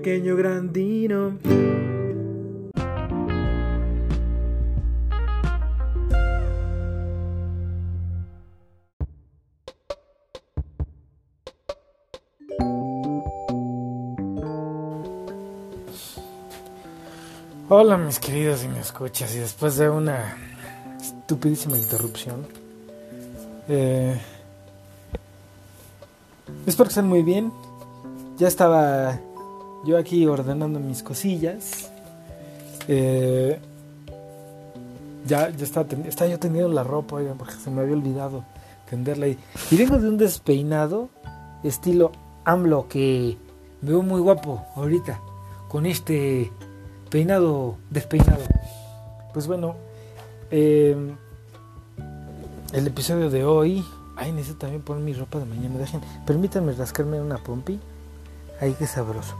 pequeño grandino. Hola mis queridos y me escuchas y después de una estupidísima interrupción eh, espero que estén muy bien ya estaba yo aquí ordenando mis cosillas eh, ya, ya estaba, estaba yo tendiendo la ropa porque se me había olvidado tenderla y, y vengo de un despeinado estilo AMLO que veo muy guapo ahorita con este peinado despeinado. Pues bueno, eh, el episodio de hoy. Ay, necesito también poner mi ropa de mañana. Dejen, permítanme rascarme una pompi. Ay, qué sabroso.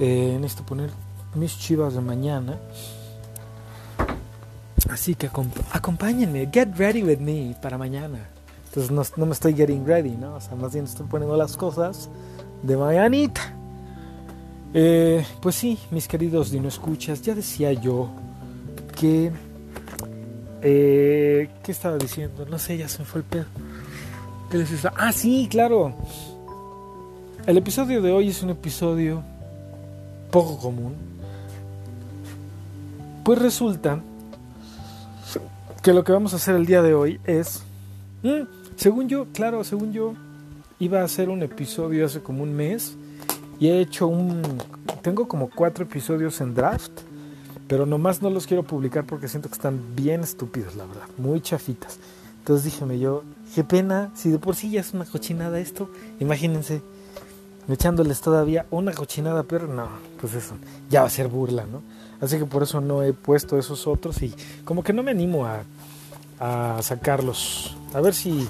Eh, necesito poner mis chivas de mañana. Así que acompáñenme, get ready with me para mañana. Entonces no, no me estoy getting ready, ¿no? O sea, más bien estoy poniendo las cosas de mañanita. Eh, pues sí, mis queridos Dino Escuchas, ya decía yo que... Eh, ¿Qué estaba diciendo? No sé, ya se me fue el pedo. ¿Qué les está? Ah, sí, claro. El episodio de hoy es un episodio poco común. Pues resulta que lo que vamos a hacer el día de hoy es... Mm, según yo, claro, según yo, iba a hacer un episodio hace como un mes y he hecho un... Tengo como cuatro episodios en draft, pero nomás no los quiero publicar porque siento que están bien estúpidos, la verdad, muy chafitas. Entonces díjeme yo, qué pena, si de por sí ya es una cochinada esto, imagínense echándoles todavía una cochinada, pero no, pues eso, ya va a ser burla, ¿no? Así que por eso no he puesto esos otros y como que no me animo a, a sacarlos. A ver si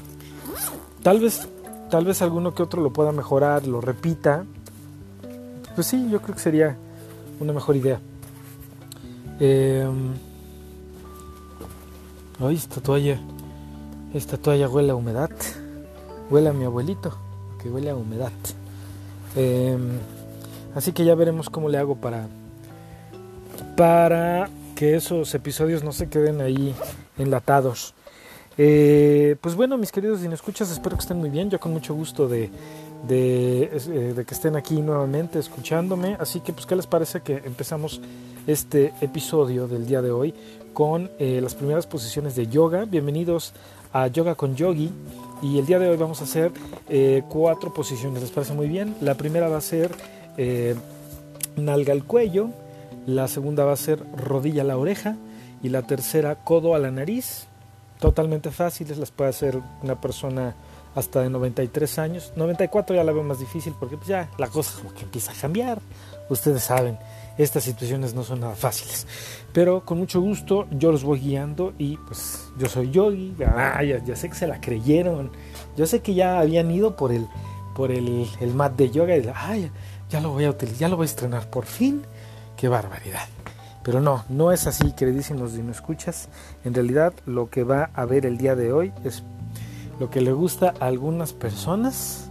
tal vez tal vez alguno que otro lo pueda mejorar, lo repita pues sí, yo creo que sería una mejor idea. Eh, ay, esta toalla, esta toalla huele a humedad. Huele a mi abuelito, que huele a humedad. Em, así que ya veremos cómo le hago para para que esos episodios no se queden ahí enlatados. Eh, pues bueno, mis queridos escuchas, espero que estén muy bien. Yo con mucho gusto de, eh, de, que estén aquí nuevamente escuchándome. Así que, pues, ¿qué les parece que empezamos este episodio del día de hoy con eh, las primeras posiciones de yoga? Bienvenidos a Yoga con Yogi. Y el día de hoy vamos a hacer eh, cuatro posiciones. ¿Les parece muy bien? La primera va a ser nalga al cuello. La segunda va a ser rodilla a la oreja. Y la tercera, codo a la nariz. Totalmente fáciles, las puede hacer una persona hasta de 93 años. 94 ya la veo más difícil porque pues ya la cosa como que empieza a cambiar. Ustedes saben, estas situaciones no son nada fáciles. Pero con mucho gusto yo los voy guiando y pues yo soy yogi. Ah, ya, sé que se la creyeron. Yo sé que ya habían ido por el, por el, el mat de yoga y ah, ya, lo voy a utilizar, ya lo voy a estrenar por fin. Qué barbaridad. Pero no, no es así, queridísimos si no escuchas. En realidad lo que va a ver el día de hoy es lo que le gusta a algunas personas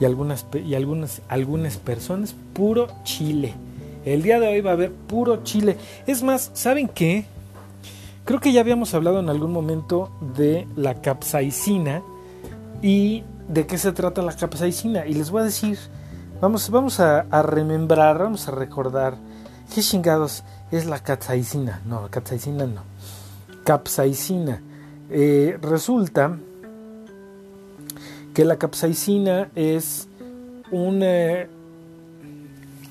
y algunas y algunas algunas personas puro chile. El día de hoy va a haber puro chile. Es más, ¿saben qué? Creo que ya habíamos hablado en algún momento de la capsaicina y de qué se trata la capsaicina y les voy a decir, vamos vamos a, remembrar, vamos a recordar qué chingados es la capsaicina. No, capsaicina no. Capsaicina. Eh, resulta que la capsaicina es un, eh,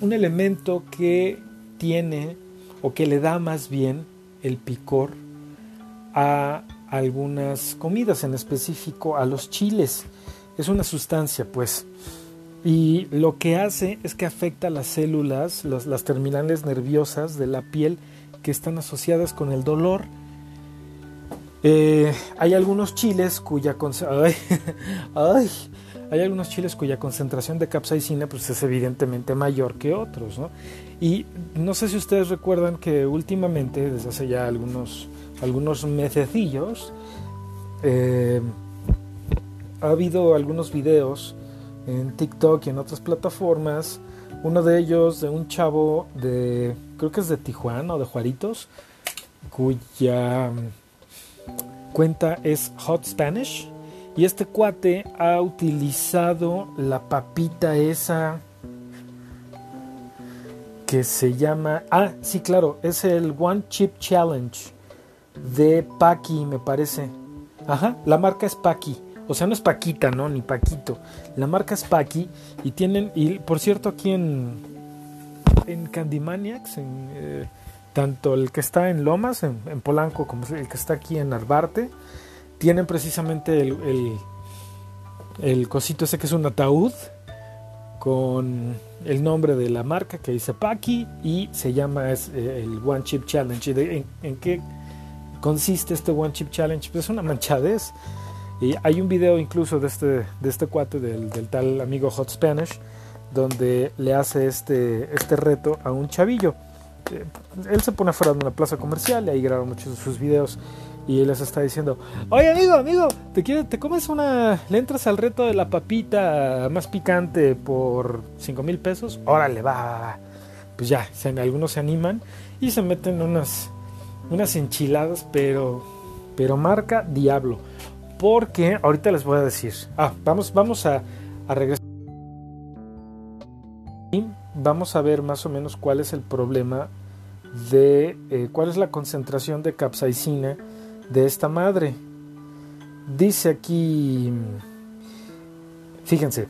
un elemento que tiene o que le da más bien el picor a algunas comidas, en específico a los chiles. Es una sustancia, pues. Y lo que hace es que afecta las células, las terminales nerviosas de la piel que están asociadas con el dolor eh, hay algunos chiles cuya ay, hay algunos chiles cuya concentración de capsaicina pues, es evidentemente mayor que otros, ¿no? Y no sé si ustedes recuerdan que últimamente, desde hace ya algunos, algunos mesecillos, eh, ha habido algunos videos en TikTok y en otras plataformas Uno de ellos de un chavo de, creo que es de Tijuana o de Juaritos, cuya cuenta es Hot Spanish. Y este cuate ha utilizado la papita esa que se llama... Ah, sí, claro, es el One Chip Challenge de Paki, me parece. Ajá, la marca es Paki. O sea, no es Paquita, ¿no? Ni Paquito. La marca es Paki. Y tienen, y por cierto, aquí en, en Candymaniacs, en, eh, tanto el que está en Lomas, en, Polanco, como el que está aquí en Arbarte, tienen precisamente el, el, el cosito ese que es un ataúd con el nombre de la marca que dice Paki y se llama es, eh, el One Chip Challenge. en, qué consiste este One Chip Challenge? Pues es una manchadez. Y hay un video incluso de este, de este cuate, del, del tal amigo Hot Spanish, donde le hace este, este reto a un chavillo. Eh, él se pone fuera de una plaza comercial y ahí graba muchos de sus videos y les está diciendo, oye amigo, amigo, ¿te, quieres, ¿te comes una, le entras al reto de la papita más picante por 5 mil pesos? Órale, va. Pues ya, algunos se animan y se meten unas, unas enchiladas, pero, pero marca diablo. Porque ahorita les voy a decir, ah, vamos, vamos a, a regresar. Y vamos a ver más o menos cuál es el problema de eh, cuál es la concentración de capsaicina de esta madre. Dice aquí, fíjense,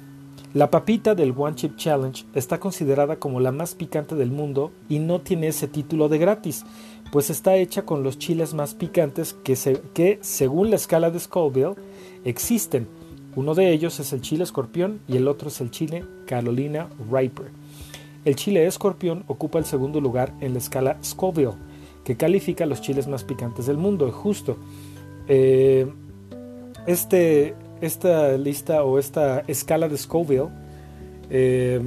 la papita del One Chip Challenge está considerada como la más picante del mundo y no tiene ese título de gratis, pues está hecha con los chiles más picantes que, que según la escala de Scoville existen. Uno de ellos es el chile escorpión y el otro es el chile Carolina Reaper. El chile escorpión ocupa el segundo lugar en la escala Scoville que califica los chiles más picantes del mundo. Justo. Eh, este, esta lista o esta escala de Scoville eh,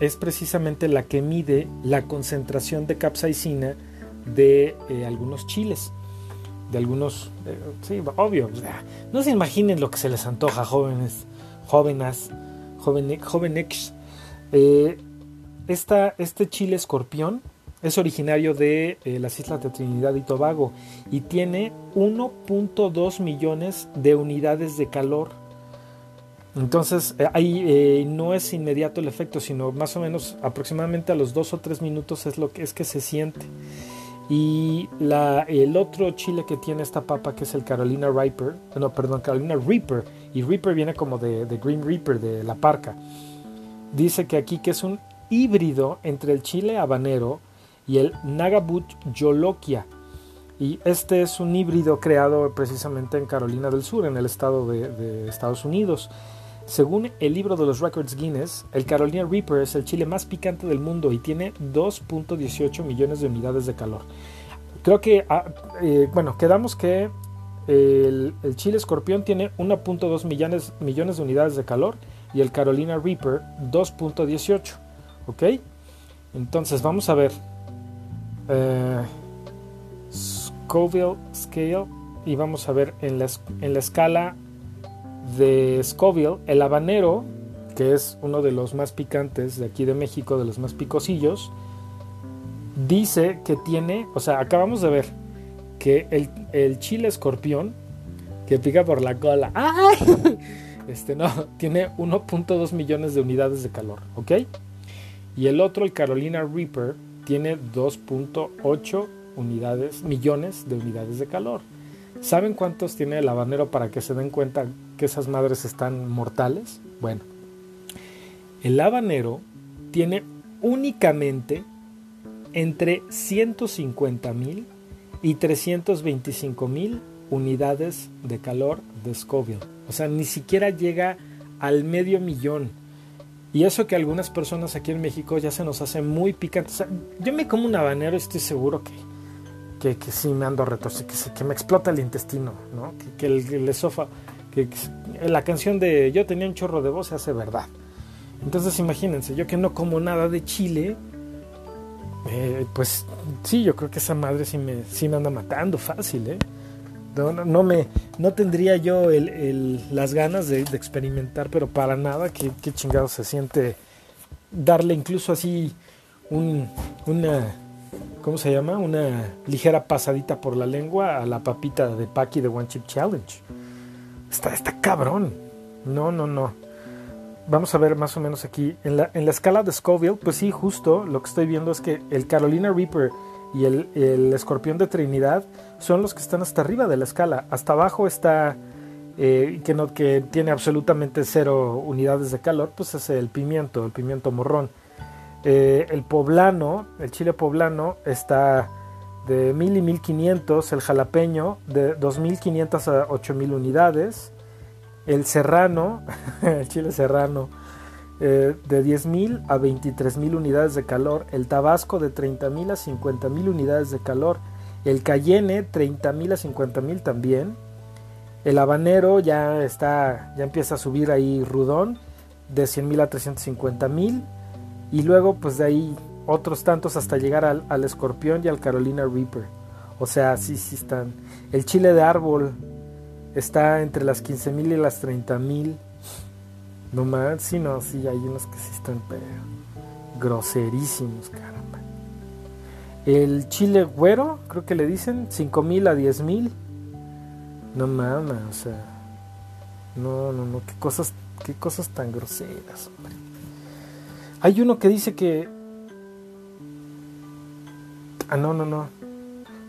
es precisamente la que mide la concentración de capsaicina de eh, algunos chiles. De algunos, sí, obvio. No se imaginen lo que se les antoja, jóvenes, jóvenes, jóvenes, jóvenes. esta, este chile escorpión es originario de eh, las islas de Trinidad y Tobago y tiene 1.2 millones de unidades de calor. Entonces eh, ahí eh, no es inmediato el efecto, sino más o menos aproximadamente a los 2 o 3 minutos es lo que es que se siente. Y la, el otro chile que tiene esta papa, que es el Carolina Reaper, no, perdón, Carolina Reaper, y Reaper viene como de, de Green Reaper, de la parca, dice que aquí que es un híbrido entre el chile habanero, y el Nagabut Yolokia. Y este es un híbrido creado precisamente en Carolina del Sur, en el estado de, Estados Unidos. Según el libro de los Records Guinness, el Carolina Reaper es el chile más picante del mundo y tiene 2.18 millones de unidades de calor. Creo que, ah, eh, bueno, quedamos que el, chile escorpión tiene 1.2 millones, millones de unidades de calor y el Carolina Reaper 2.18. ¿Ok? Entonces vamos a ver Scoville Scale y vamos a ver en la, en la escala de Scoville el habanero que es uno de los más picantes de aquí de México, de los más picosillos, dice que tiene, o sea, acabamos de ver que el, el chile escorpión, que pica por la cola, este no, tiene 1.2 millones de unidades de calor. Y el otro, el Carolina Reaper, tiene 2.8 unidades, millones de unidades de calor. ¿Saben cuántos tiene el habanero para que se den cuenta que esas madres están mortales? Bueno, el habanero tiene únicamente entre 150 mil y 325 mil unidades de calor de Scoville. O sea, ni siquiera llega al medio millón. Y eso que algunas personas aquí en México ya se nos hace muy picante. yo me como un habanero y estoy seguro que, que, que sí me ando retorcido, que, que me explota el intestino, ¿no? que, el, el esófago, que, la canción de Yo tenía un chorro de voz se hace verdad. Entonces imagínense, yo que no como nada de chile, eh, pues sí, yo creo que esa madre sí me, sí me anda matando fácil, ¿eh? No, me, no tendría yo las ganas de, experimentar, pero para nada, qué, qué chingado se siente darle incluso así un, una, ¿cómo se llama? Una ligera pasadita por la lengua a la papita de Paki de One Chip Challenge. Está, está cabrón. No, no, no. Vamos a ver más o menos aquí. En la, en la escala de Scoville, pues sí, justo lo que estoy viendo es que el Carolina Reaper y el, el escorpión de Trinidad son los que están hasta arriba de la escala. Hasta abajo está eh, que, no, que tiene absolutamente cero unidades de calor, pues es el pimiento, el pimiento morrón. Eh, el poblano, el chile poblano está de 1000 y 1500, el jalapeño de 2500 a 8000 unidades, el serrano, el chile serrano eh, de 10.000 a 23.000 unidades de calor, el tabasco de 30.000 a 50.000 unidades de calor, el cayenne 30.000 a 50.000 también, el habanero ya está, ya empieza a subir ahí rudón de 100.000 a 350.000 y luego pues de ahí otros tantos hasta llegar al, al, escorpión y al Carolina Reaper. O sea, sí, sí están. El chile de árbol está entre las 15.000 y las 30.000 no más, sí, no, sí, hay unos que sí están pero, groserísimos, caramba. El chile güero, creo que le dicen, 5000 a 10000. No mames, o sea. No, no, no, qué cosas, qué cosas tan groseras, hombre. Hay uno que dice que. Ah, no, no, no.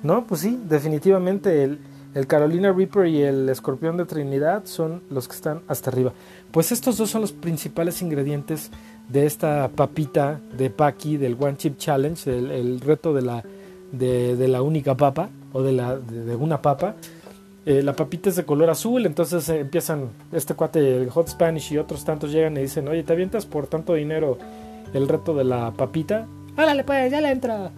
No, pues sí, definitivamente el, el Carolina Reaper y el Escorpión de Trinidad son los que están hasta arriba. Pues estos dos son los principales ingredientes de esta papita de Paki del One Chip Challenge, el, reto de la, de, la única papa o de, la, de una papa. Eh, la papita es de color azul, entonces eh, empiezan este cuate, el Hot Spanish y otros tantos llegan y dicen, oye, ¿te avientas por tanto dinero el reto de la papita? Órale, pues, ya le entra.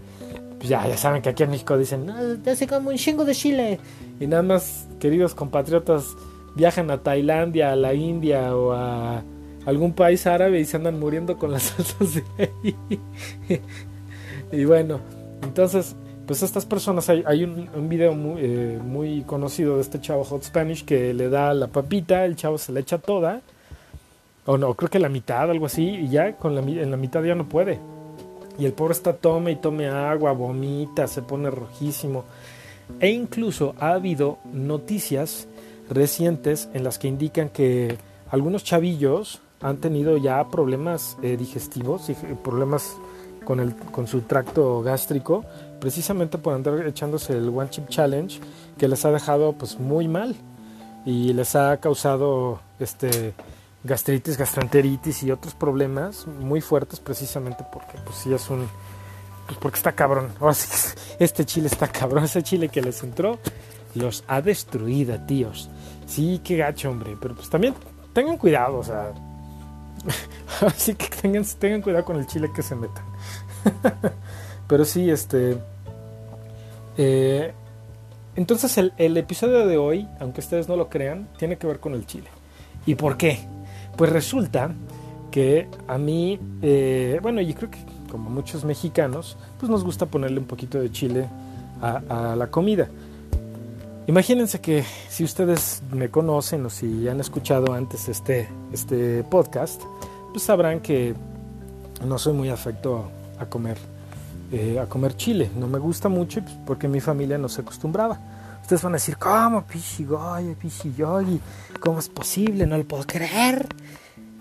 Pues ya, ya saben que aquí en México dicen, no, te hace como un chingo de chile. Y nada más, queridos compatriotas, viajan a Tailandia, a la India o a algún país árabe y se andan muriendo con las salsas de ahí. y bueno, entonces, pues estas personas, hay, hay un, video muy, eh, muy conocido de este chavo Hot Spanish que le da la papita, el chavo se le echa toda, o no, creo que la mitad, algo así, y ya con la, en la mitad ya no puede. Y el pobre está tome y tome agua, vomita, se pone rojísimo. E incluso ha habido noticias recientes en las que indican que algunos chavillos han tenido ya problemas eh, digestivos y problemas con, el, con su tracto gástrico, precisamente por andar echándose el One Chip Challenge, que les ha dejado pues muy mal y les ha causado este gastritis, gastroenteritis y otros problemas muy fuertes precisamente porque pues sí es un pues porque está cabrón. Ahora sí este chile está cabrón, ese chile que les entró los ha destruido, tíos. Sí, qué gacho, hombre. Pero pues también tengan cuidado, o sea. Así que tengan, tengan cuidado con el chile que se metan. Pero sí, este. Eh, entonces el, el, episodio de hoy, aunque ustedes no lo crean, tiene que ver con el chile. ¿Y por qué? Pues resulta que a mí, eh, bueno, yo creo que como muchos mexicanos, pues nos gusta ponerle un poquito de chile a, la comida. Imagínense que si ustedes me conocen o si han escuchado antes este, este podcast, pues sabrán que no soy muy afecto a comer, eh, a comer chile. No me gusta mucho porque mi familia no se acostumbraba. Ustedes van a decir, ¿cómo, pichigoy, pichigoy? ¿Cómo es posible? No lo puedo creer.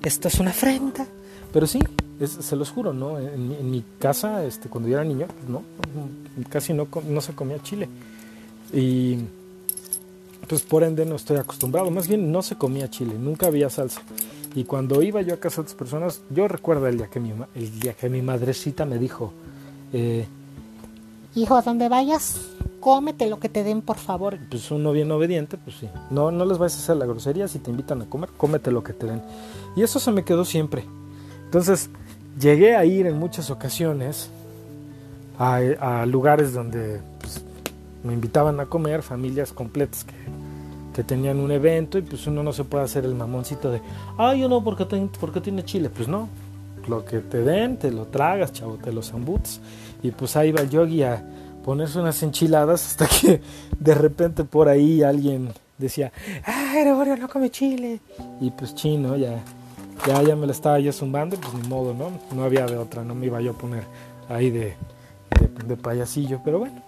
Esto es una afrenta. Pero sí, es, se los juro, ¿no? En, en, mi casa, este, cuando yo era niño, no, casi no, no se comía chile. Y pues por ende no estoy acostumbrado. Más bien no se comía chile, nunca había salsa. Y cuando iba yo a casa de otras personas, yo recuerdo el día que mi, el día que mi madrecita me dijo, eh, hijo, a donde vayas, cómete lo que te den, por favor. Pues uno bien obediente, pues sí. No, no les vayas a hacer la grosería, si te invitan a comer, cómete lo que te den. Y eso se me quedó siempre. Entonces, llegué a ir en muchas ocasiones a, a lugares donde pues, me invitaban a comer, familias completas que que tenían un evento y pues uno no se puede hacer el mamoncito de, ay, yo no, porque, te, porque tiene chile. Pues no, lo que te den, te lo tragas, chavo, te lo zambuts. Y pues ahí va el yogi a ponerse unas enchiladas hasta que de repente por ahí alguien decía, ay, Gregorio no come chile. Y pues chino, ya, ya, ya me la estaba ya zumbando, pues ni modo, ¿no? No había de otra, no me iba yo a poner ahí de, de, de payasillo, pero bueno,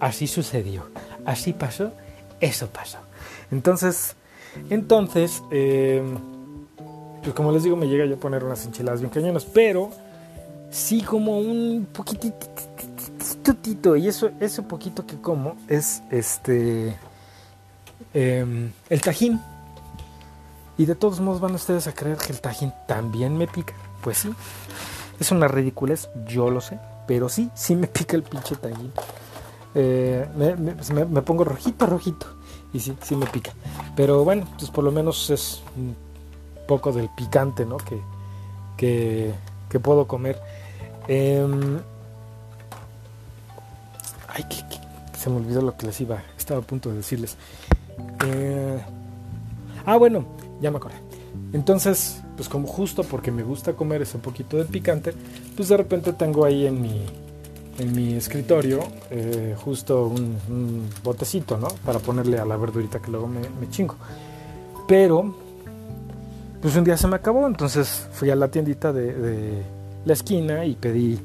así sucedió, así pasó, eso pasó. Entonces, entonces, eh, pues como les digo, me llega yo a poner unas enchiladas bien cañonas, pero sí como un poquitito, y eso, ese poquito que como es este eh, el tajín. Y de todos modos van ustedes a creer que el tajín también me pica. Pues sí, es una ridiculez, yo lo sé, pero sí, sí me pica el pinche tajín. Eh, me, me, me, pongo rojito, rojito. Y sí, sí me pica. Pero bueno, pues por lo menos es un poco del picante, ¿no? Que, que, puedo comer. Eh, ay, que, se me olvidó lo que les iba. Estaba a punto de decirles. Eh, ah, bueno, ya me acordé. Entonces, pues como justo porque me gusta comer ese poquito de picante, pues de repente tengo ahí en mi, en mi escritorio eh, justo un, botecito, ¿no? Para ponerle a la verdurita que luego me, chingo. Pero, pues un día se me acabó, entonces fui a la tiendita de la esquina y pedí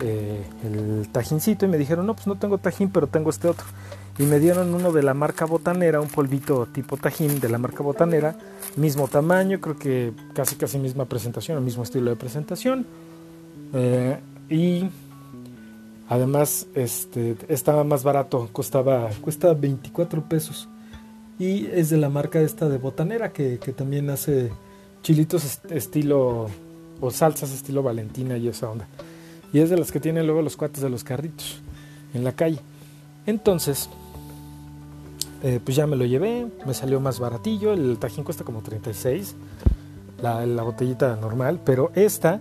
eh, el tajincito y me dijeron, no, pues no tengo tajín, pero tengo este otro. Y me dieron uno de la marca botanera, un polvito tipo tajín de la marca botanera, mismo tamaño, creo que casi casi misma presentación, el mismo estilo de presentación. Eh, y Además, este, estaba más barato, costaba, cuesta 24 pesos. Y es de la marca esta de Botanera, que, que también hace chilitos est estilo, o salsas estilo Valentina y esa onda. Y es de las que tienen luego los cuates de los carritos en la calle. Entonces, eh, pues ya me lo llevé, me salió más baratillo, el tajín cuesta como 36, la, botellita normal, pero esta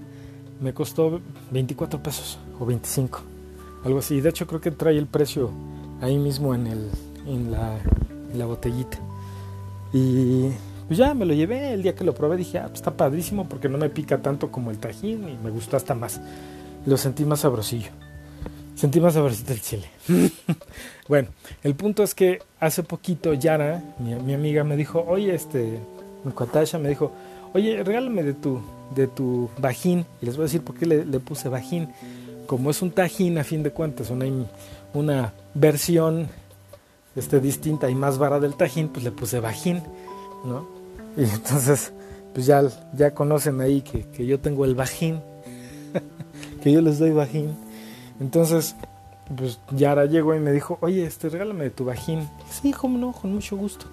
me costó 24 pesos o 25 algo así. De hecho, creo que trae el precio ahí mismo en, el, en, la, en la botellita. Y pues ya me lo llevé. El día que lo probé dije, ah, pues está padrísimo porque no me pica tanto como el tajín y me gustó hasta más. Lo sentí más sabrosillo. Sentí más sabrosito el chile. bueno, el punto es que hace poquito Yara, mi, mi amiga, me dijo, oye, este, mi cuatasha me dijo, oye, regálame de tu, de tu bajín. Y les voy a decir por qué le, le puse bajín como es un tajín a fin de cuentas, una, una versión este, distinta y más vara del tajín, pues le puse bajín, ¿no? Y entonces, pues ya, ya conocen ahí que, que yo tengo el bajín, que yo les doy bajín. Entonces, pues Yara llegó y me dijo, oye, este, regálame tu bajín. Sí, cómo no, con mucho gusto.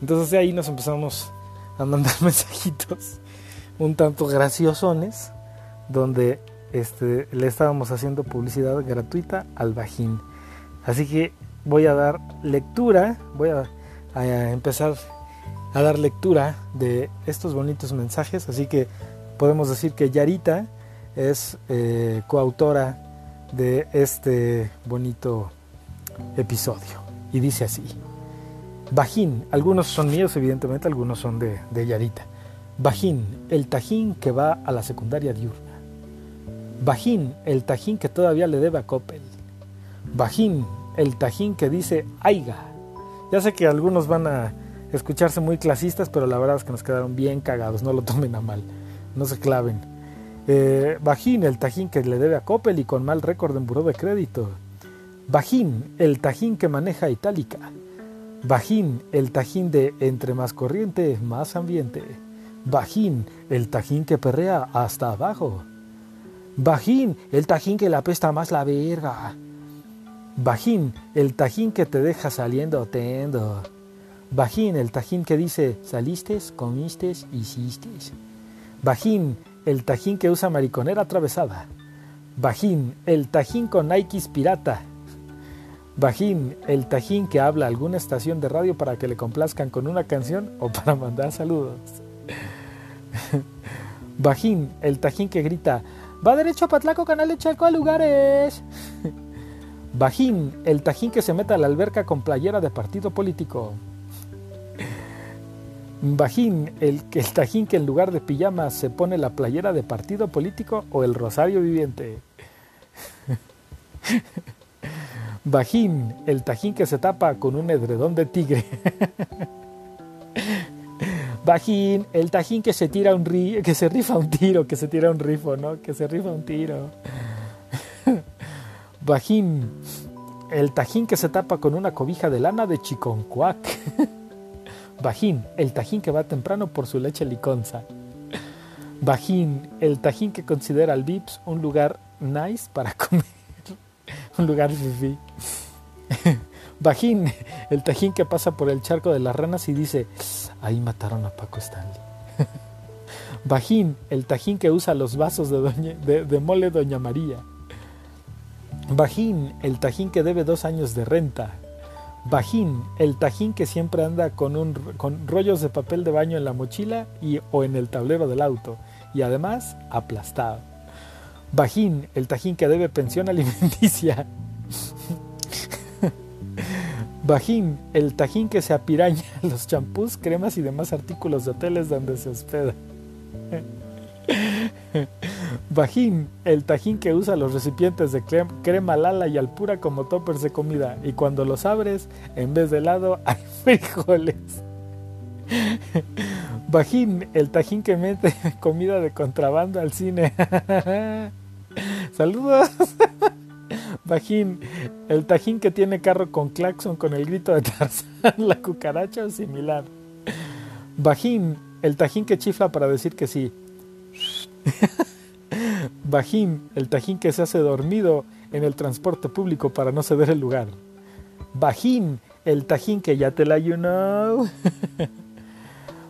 Entonces de ahí nos empezamos a mandar mensajitos un tanto graciosones, donde este, le estábamos haciendo publicidad gratuita al Bajín. Así que voy a dar lectura, voy a, a, empezar a dar lectura de estos bonitos mensajes. Así que podemos decir que Yarita es eh, coautora de este bonito episodio. Y dice así. Bajín, algunos son míos evidentemente, algunos son de, de Yarita. Bajín, el tajín que va a la secundaria diurna. Bajín, el tajín que todavía le debe a Coppel. Bajín, el tajín que dice aiga. Ya sé que algunos van a escucharse muy clasistas, pero la verdad es que nos quedaron bien cagados, no lo tomen a mal, no se claven. Eh, Bajín, el tajín que le debe a Coppel y con mal récord en buró de crédito. Bajín, el tajín que maneja Itálica. Bajín, el tajín de entre más corriente, más ambiente. Bajín, el tajín que perrea hasta abajo. Bajín, el tajín que la apesta más la verga. Bajín, el tajín que te deja saliendo tendo. Bajín, el tajín que dice saliste, comiste, hiciste. Bajín, el tajín que usa mariconera atravesada. Bajín, el tajín con Nikes pirata. Bajín, el tajín que habla a alguna estación de radio para que le complazcan con una canción o para mandar saludos. Bajín, el tajín que grita Va derecho a Patlaco, Canal de Chalco a lugares. Bajín, el tajín que se mete a la alberca con playera de partido político. Bajín, el, el tajín que en lugar de pijama se pone la playera de partido político o el rosario viviente. Bajín, el tajín que se tapa con un edredón de tigre. Bajín, el tajín que se tira un ri que se rifa un tiro, que se tira un rifo, ¿no? Que se rifa un tiro. Bajín, el tajín que se tapa con una cobija de lana de chiconcuac. Bajín, el tajín que va temprano por su leche liconza. Bajín, el tajín que considera al Vips un lugar nice para comer. un lugar fifi. Bajín, el tajín que pasa por el charco de las ranas y dice, ahí mataron a Paco Stanley. Bajín, el tajín que usa los vasos de, de, mole Doña María. Bajín, el tajín que debe dos años de renta. Bajín, el tajín que siempre anda con, un, con rollos de papel de baño en la mochila y, o en el tablero del auto. Y además, aplastado. Bajín, el tajín que debe pensión alimenticia. Bajín, el tajín que se apiraña los champús, cremas y demás artículos de hoteles donde se hospeda. Bajín, el tajín que usa los recipientes de crema lala y alpura como toppers de comida y cuando los abres, en vez de helado, hay frijoles. Bajín, el tajín que mete comida de contrabando al cine. Saludos. Bajín, el tajín que tiene carro con claxon con el grito de Tarzán, la cucaracha o similar. Bajín, el tajín que chifla para decir que sí. Bajín, el tajín que se hace dormido en el transporte público para no ceder el lugar. Bajín, el tajín que ya te la you know.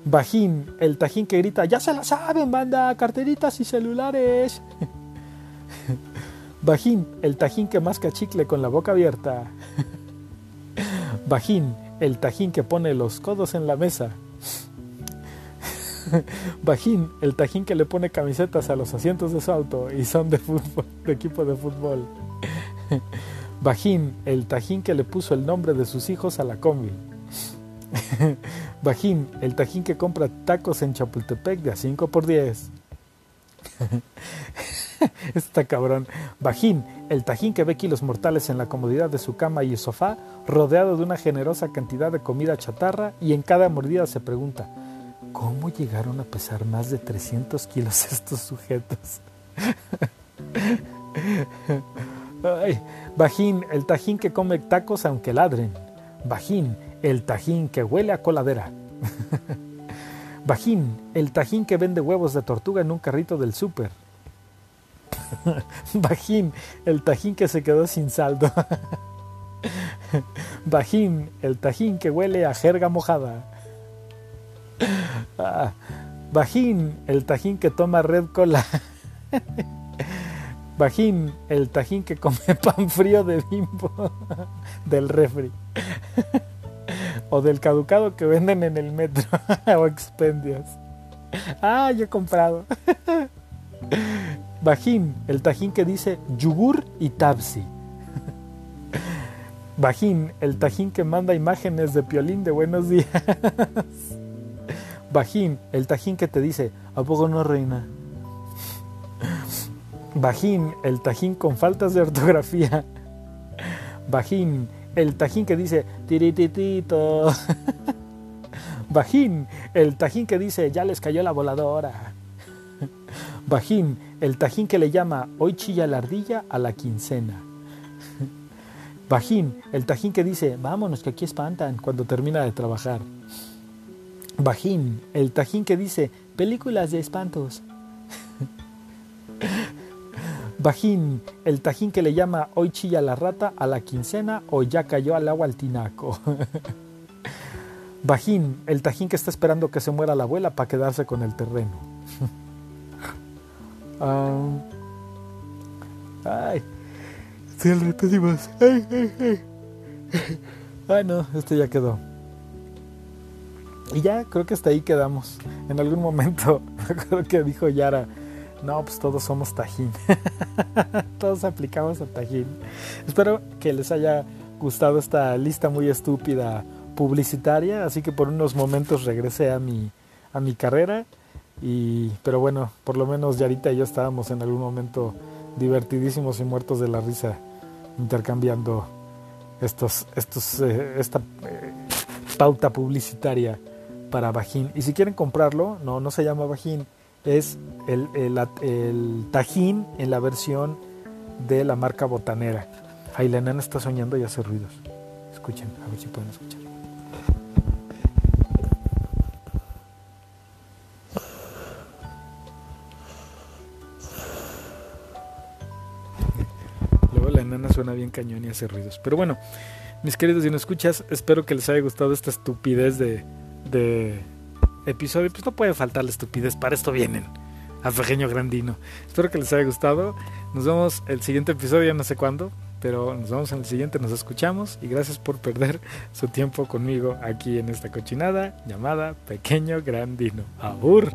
Bajín, el tajín que grita, ya se la saben, banda, carteritas y celulares. Bajín, el tajín que masca chicle con la boca abierta. Bajín, el tajín que pone los codos en la mesa. Bajín, el tajín que le pone camisetas a los asientos de su auto y son de fútbol, de equipo de fútbol. Bajín, el tajín que le puso el nombre de sus hijos a la combi. Bajín, el tajín que compra tacos en Chapultepec de a 5 por 10. Está cabrón. Bajín, el tajín que ve kilos mortales en la comodidad de su cama y sofá, rodeado de una generosa cantidad de comida chatarra, y en cada mordida se pregunta: ¿Cómo llegaron a pesar más de 300 kilos estos sujetos? Bajín, el tajín que come tacos aunque ladren. Bajín, el tajín que huele a coladera. Bajín, el tajín que vende huevos de tortuga en un carrito del súper. Bajín, el tajín que se quedó sin saldo. Bajín, el tajín que huele a jerga mojada. Ah, bajín, el tajín que toma red cola. Bajín, el tajín que come pan frío de bimbo del refri. o del caducado que venden en el metro o expendios. Ah, yo he comprado. Bajín, el tajín que dice yugur y tabsi. Bajín, el tajín que manda imágenes de piolín de buenos días. Bajín, el tajín que te dice, ¿a poco no reina? Bajín, el tajín con faltas de ortografía. Bajín, el tajín que dice, tirititito. Bajín, el tajín que dice, ya les cayó la voladora. Bajín, el tajín que le llama hoy chilla la ardilla a la quincena. Bajín, el tajín que dice vámonos que aquí espantan cuando termina de trabajar. Bajín, el tajín que dice películas de espantos. Bajín, el tajín que le llama hoy chilla la rata a la quincena o ya cayó al agua al tinaco. Bajín, el tajín que está esperando que se muera la abuela para quedarse con el terreno. Ah, ay, el repetimos. Ay, ay, ay. Ay, no, este ya quedó. Y ya, creo que hasta ahí quedamos. En algún momento, creo que dijo Yara, no, pues todos somos Tajín. todos aplicamos a Tajín. Espero que les haya gustado esta lista muy estúpida publicitaria, así que por unos momentos regresé a mi, a mi carrera y, pero bueno, por lo menos Yarita y yo estábamos en algún momento divertidísimos y muertos de la risa intercambiando estos, estos, eh, esta eh, pauta publicitaria para Bajín. Y si quieren comprarlo, no, no se llama Bajín, es el, el, el Tajín en la versión de la marca botanera. Ahí la enana está soñando y hace ruidos. Escuchen, a ver si pueden escuchar. Luego la enana suena bien cañón y hace ruidos. Pero bueno, mis queridos y no escuchas, espero que les haya gustado esta estupidez de, de episodio. Pues no puede faltar la estupidez, para esto vienen. A pequeño grandino. Espero que les haya gustado. Nos vemos el siguiente episodio, ya no sé cuándo, pero nos vemos en el siguiente, nos escuchamos y gracias por perder su tiempo conmigo aquí en esta cochinada llamada Pequeño Grandino. Abur.